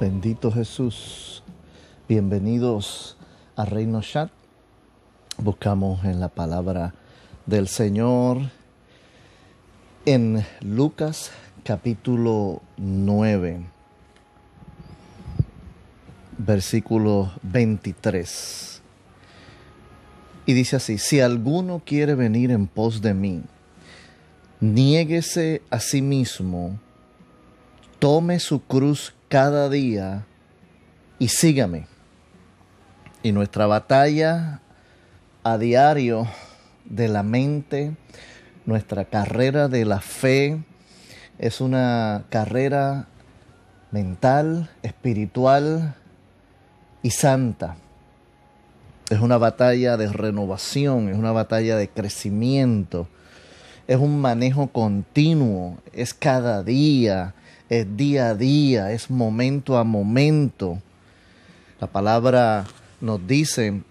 Bendito Jesús. Bienvenidos a Reino Chat. Buscamos en la palabra del Señor en Lucas capítulo 9, versículo 23. Y dice así, si alguno quiere venir en pos de mí, niéguese a sí mismo, tome su cruz cada día y sígame. Y nuestra batalla a diario de la mente, nuestra carrera de la fe, es una carrera mental, espiritual y santa. Es una batalla de renovación, es una batalla de crecimiento, es un manejo continuo, es cada día, es día a día, es momento a momento. La palabra nos dice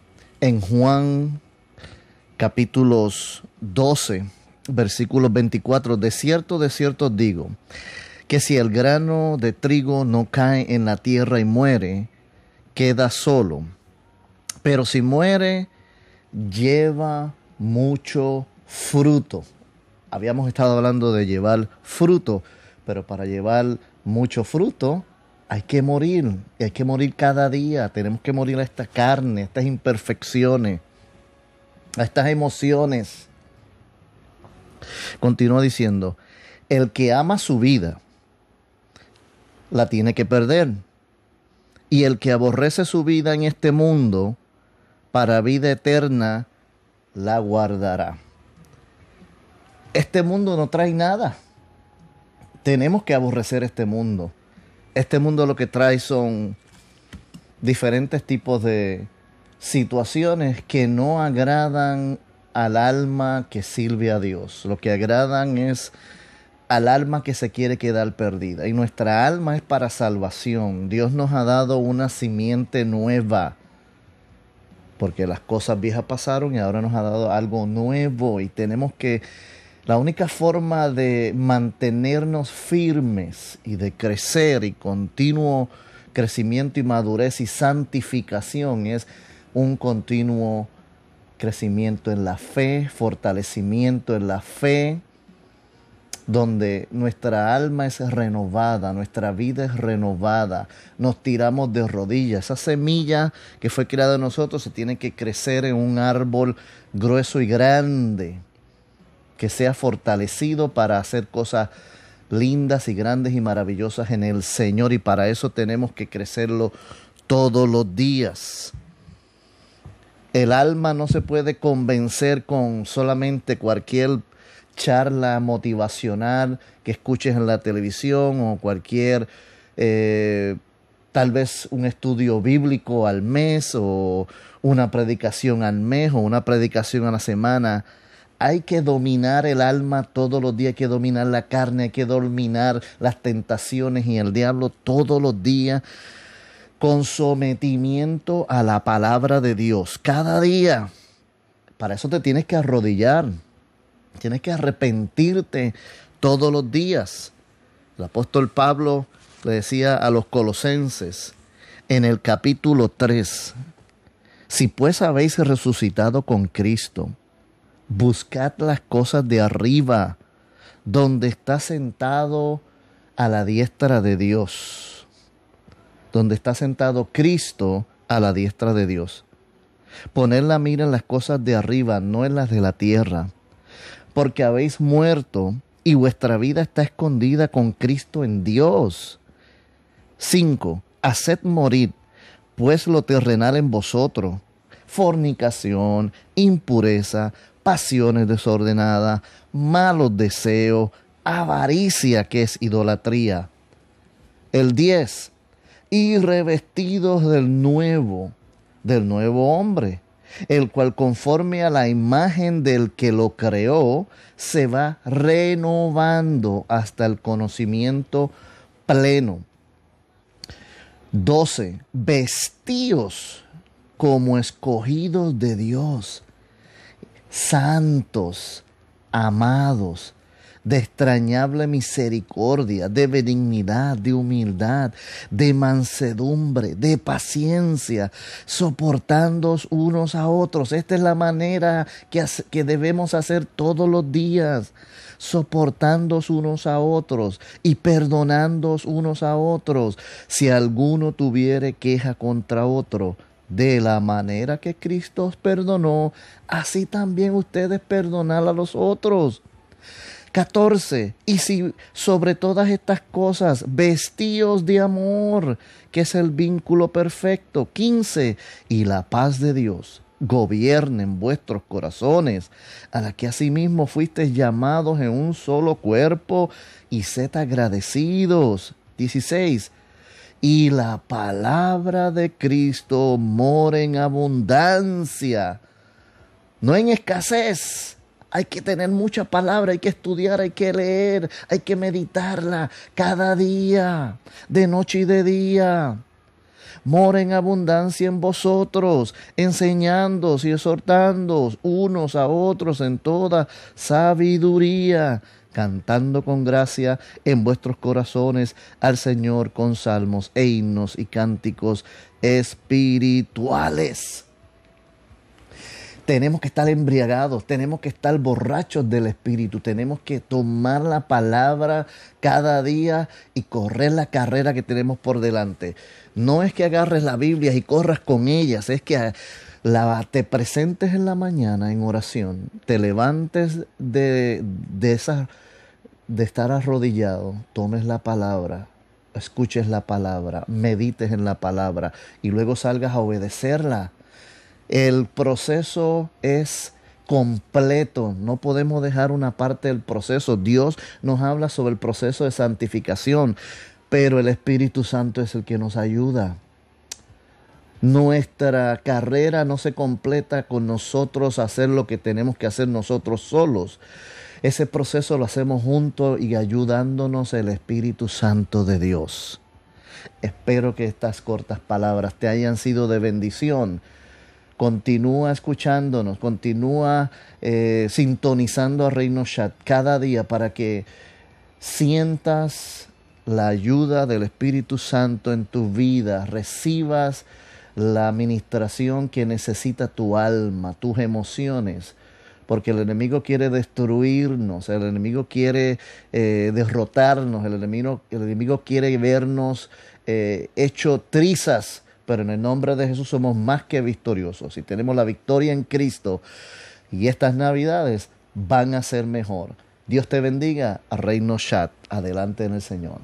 en Juan capítulos 12, versículos 24, de cierto, de cierto digo, que si el grano de trigo no cae en la tierra y muere, queda solo. Pero si muere, lleva mucho fruto. Habíamos estado hablando de llevar fruto, pero para llevar mucho fruto hay que morir, y hay que morir cada día, tenemos que morir a esta carne, a estas imperfecciones, a estas emociones. Continúa diciendo, el que ama su vida, la tiene que perder. Y el que aborrece su vida en este mundo, para vida eterna, la guardará. Este mundo no trae nada tenemos que aborrecer este mundo. Este mundo lo que trae son diferentes tipos de situaciones que no agradan al alma que sirve a Dios. Lo que agradan es al alma que se quiere quedar perdida. Y nuestra alma es para salvación. Dios nos ha dado una simiente nueva. Porque las cosas viejas pasaron y ahora nos ha dado algo nuevo. Y tenemos que la única forma de mantenernos firmes y de crecer y continuo crecimiento y madurez y santificación es un continuo crecimiento en la fe, fortalecimiento en la fe, donde nuestra alma es renovada, nuestra vida es renovada, nos tiramos de rodillas. Esa semilla que fue creada en nosotros se tiene que crecer en un árbol grueso y grande que sea fortalecido para hacer cosas lindas y grandes y maravillosas en el Señor y para eso tenemos que crecerlo todos los días. El alma no se puede convencer con solamente cualquier charla motivacional que escuches en la televisión o cualquier eh, tal vez un estudio bíblico al mes o una predicación al mes o una predicación a la semana hay que dominar el alma todos los días, hay que dominar la carne, hay que dominar las tentaciones y el diablo todos los días con sometimiento a la palabra de Dios. Cada día. Para eso te tienes que arrodillar. Tienes que arrepentirte todos los días. El apóstol Pablo le decía a los colosenses en el capítulo 3, si pues habéis resucitado con Cristo, Buscad las cosas de arriba, donde está sentado a la diestra de Dios, donde está sentado Cristo a la diestra de Dios. Poned la mira en las cosas de arriba, no en las de la tierra, porque habéis muerto y vuestra vida está escondida con Cristo en Dios. 5. Haced morir, pues lo terrenal en vosotros, fornicación, impureza, pasiones desordenadas, malos deseos, avaricia que es idolatría. El 10. Y revestidos del nuevo, del nuevo hombre, el cual conforme a la imagen del que lo creó, se va renovando hasta el conocimiento pleno. 12. Vestidos como escogidos de Dios santos, amados, de extrañable misericordia, de benignidad, de humildad, de mansedumbre, de paciencia, soportándoos unos a otros. Esta es la manera que, que debemos hacer todos los días, soportándoos unos a otros y perdonándoos unos a otros. Si alguno tuviere queja contra otro, de la manera que Cristo os perdonó, así también ustedes perdonan a los otros. 14. Y si sobre todas estas cosas vestíos de amor, que es el vínculo perfecto. 15. Y la paz de Dios gobierne en vuestros corazones, a la que asimismo fuisteis llamados en un solo cuerpo, y sed agradecidos. 16 y la palabra de Cristo mora en abundancia, no en escasez. Hay que tener mucha palabra, hay que estudiar, hay que leer, hay que meditarla cada día, de noche y de día. Mora en abundancia en vosotros, enseñándoos y exhortándoos unos a otros en toda sabiduría cantando con gracia en vuestros corazones al Señor con salmos e himnos y cánticos espirituales. Tenemos que estar embriagados, tenemos que estar borrachos del Espíritu, tenemos que tomar la palabra cada día y correr la carrera que tenemos por delante. No es que agarres la Biblia y corras con ellas, es que la, te presentes en la mañana en oración, te levantes de, de estar arrodillado, tomes la palabra, escuches la palabra, medites en la palabra y luego salgas a obedecerla. El proceso es completo, no podemos dejar una parte del proceso. Dios nos habla sobre el proceso de santificación, pero el Espíritu Santo es el que nos ayuda. Nuestra carrera no se completa con nosotros hacer lo que tenemos que hacer nosotros solos. Ese proceso lo hacemos juntos y ayudándonos el Espíritu Santo de Dios. Espero que estas cortas palabras te hayan sido de bendición. Continúa escuchándonos, continúa eh, sintonizando a Reino Chat cada día para que sientas la ayuda del Espíritu Santo en tu vida, recibas la administración que necesita tu alma, tus emociones, porque el enemigo quiere destruirnos, el enemigo quiere eh, derrotarnos, el enemigo, el enemigo quiere vernos eh, hecho trizas, pero en el nombre de Jesús somos más que victoriosos y tenemos la victoria en Cristo y estas navidades van a ser mejor. Dios te bendiga, Reino Chat, adelante en el Señor.